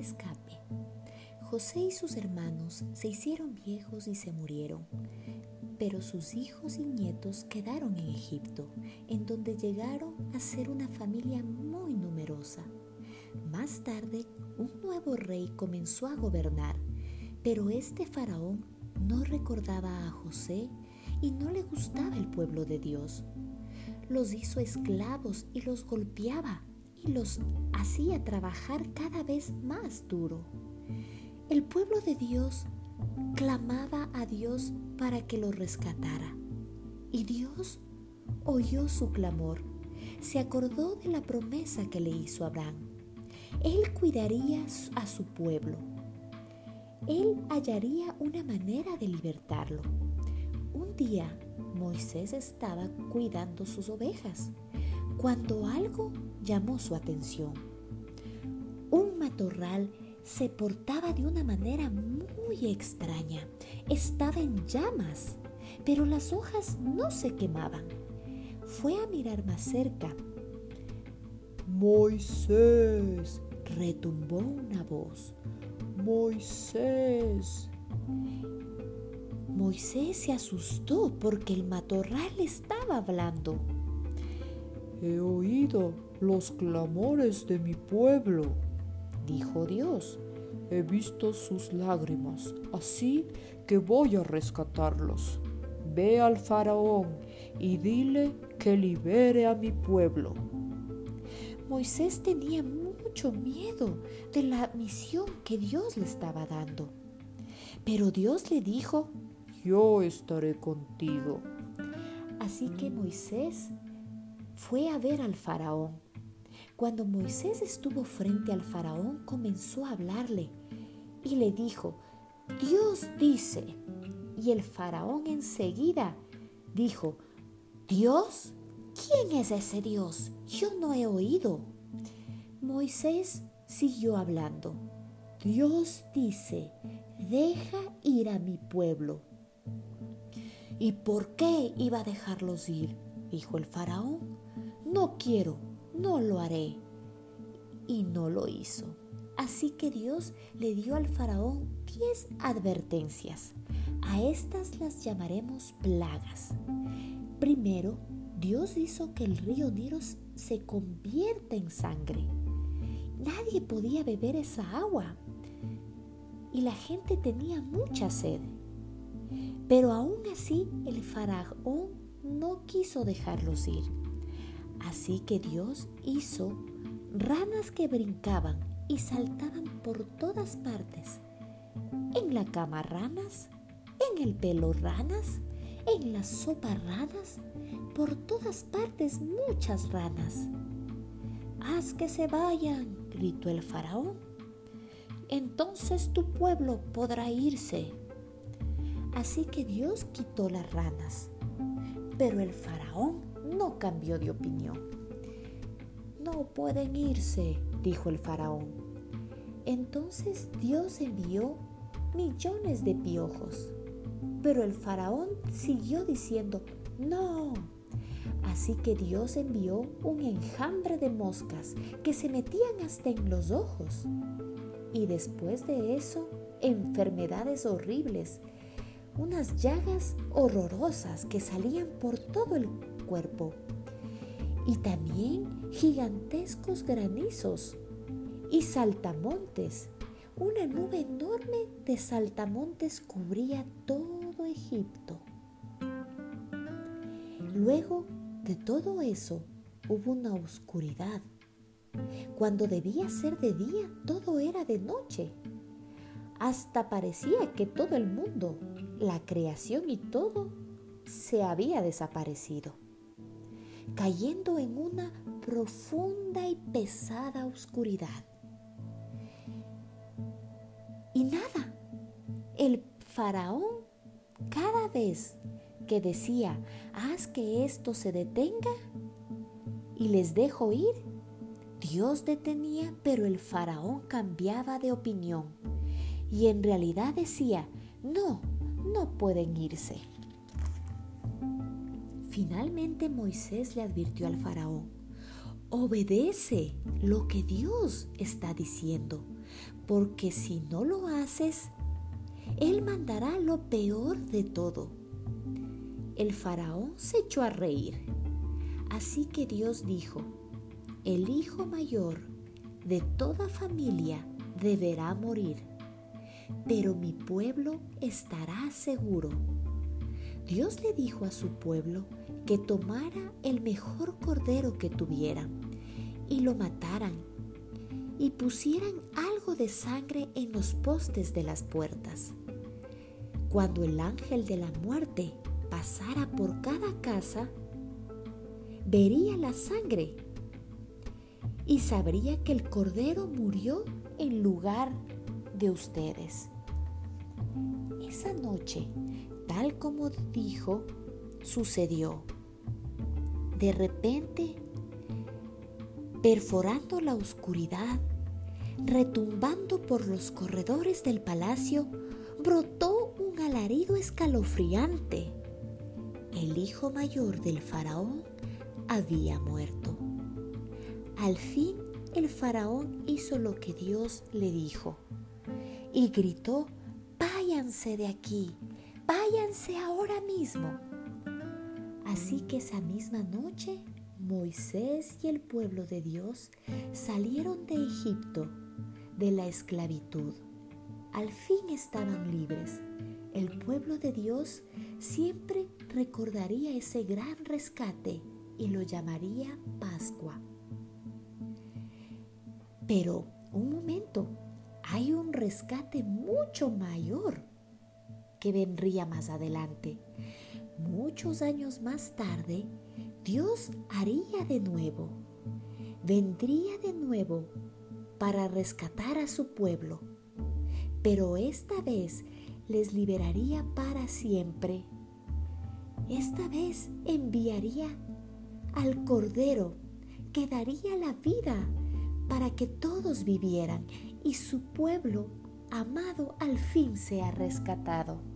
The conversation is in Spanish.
Escape. José y sus hermanos se hicieron viejos y se murieron, pero sus hijos y nietos quedaron en Egipto, en donde llegaron a ser una familia muy numerosa. Más tarde, un nuevo rey comenzó a gobernar, pero este faraón no recordaba a José y no le gustaba el pueblo de Dios. Los hizo esclavos y los golpeaba y los hacía trabajar cada vez más duro. El pueblo de Dios clamaba a Dios para que lo rescatara. Y Dios oyó su clamor. Se acordó de la promesa que le hizo Abraham. Él cuidaría a su pueblo. Él hallaría una manera de libertarlo. Un día Moisés estaba cuidando sus ovejas cuando algo llamó su atención. Un matorral se portaba de una manera muy extraña. Estaba en llamas, pero las hojas no se quemaban. Fue a mirar más cerca. Moisés, retumbó una voz. Moisés. Moisés se asustó porque el matorral estaba hablando. He oído los clamores de mi pueblo, dijo Dios. He visto sus lágrimas, así que voy a rescatarlos. Ve al faraón y dile que libere a mi pueblo. Moisés tenía mucho miedo de la misión que Dios le estaba dando. Pero Dios le dijo, yo estaré contigo. Así que Moisés fue a ver al faraón cuando Moisés estuvo frente al faraón, comenzó a hablarle y le dijo, Dios dice. Y el faraón enseguida dijo, ¿Dios? ¿Quién es ese Dios? Yo no he oído. Moisés siguió hablando. Dios dice, deja ir a mi pueblo. ¿Y por qué iba a dejarlos ir? dijo el faraón. No quiero no lo haré. Y no lo hizo. Así que Dios le dio al faraón diez advertencias. A estas las llamaremos plagas. Primero, Dios hizo que el río Nilo se convierta en sangre. Nadie podía beber esa agua y la gente tenía mucha sed. Pero aún así el faraón no quiso dejarlos ir. Así que Dios hizo ranas que brincaban y saltaban por todas partes. En la cama ranas, en el pelo ranas, en la sopa ranas, por todas partes muchas ranas. Haz que se vayan, gritó el faraón. Entonces tu pueblo podrá irse. Así que Dios quitó las ranas, pero el faraón cambió de opinión. No pueden irse, dijo el faraón. Entonces Dios envió millones de piojos. Pero el faraón siguió diciendo, no. Así que Dios envió un enjambre de moscas que se metían hasta en los ojos. Y después de eso, enfermedades horribles, unas llagas horrorosas que salían por todo el Y también gigantescos granizos y saltamontes. Una nube enorme de saltamontes cubría todo Egipto. Luego de todo eso hubo una oscuridad. Cuando debía ser de día, todo era de noche. Hasta parecía que todo el mundo, la creación y todo, se había desaparecido cayendo en una profunda y pesada oscuridad. Y nada, el faraón cada vez que decía, haz que esto se detenga y les dejo ir, Dios detenía, pero el faraón cambiaba de opinión y en realidad decía, no, no pueden irse. Finalmente Moisés le advirtió al faraón, obedece lo que Dios está diciendo, porque si no lo haces, Él mandará lo peor de todo. El faraón se echó a reír. Así que Dios dijo, el hijo mayor de toda familia deberá morir, pero mi pueblo estará seguro. Dios le dijo a su pueblo que tomara el mejor cordero que tuvieran y lo mataran y pusieran algo de sangre en los postes de las puertas. Cuando el ángel de la muerte pasara por cada casa, vería la sangre y sabría que el cordero murió en lugar de ustedes. Esa noche, tal como dijo, sucedió. De repente, perforando la oscuridad, retumbando por los corredores del palacio, brotó un alarido escalofriante. El hijo mayor del faraón había muerto. Al fin el faraón hizo lo que Dios le dijo y gritó, váyanse de aquí, váyanse ahora mismo. Así que esa misma noche Moisés y el pueblo de Dios salieron de Egipto, de la esclavitud. Al fin estaban libres. El pueblo de Dios siempre recordaría ese gran rescate y lo llamaría Pascua. Pero, un momento, hay un rescate mucho mayor que vendría más adelante. Muchos años más tarde, Dios haría de nuevo, vendría de nuevo para rescatar a su pueblo, pero esta vez les liberaría para siempre. Esta vez enviaría al Cordero que daría la vida para que todos vivieran y su pueblo amado al fin sea rescatado.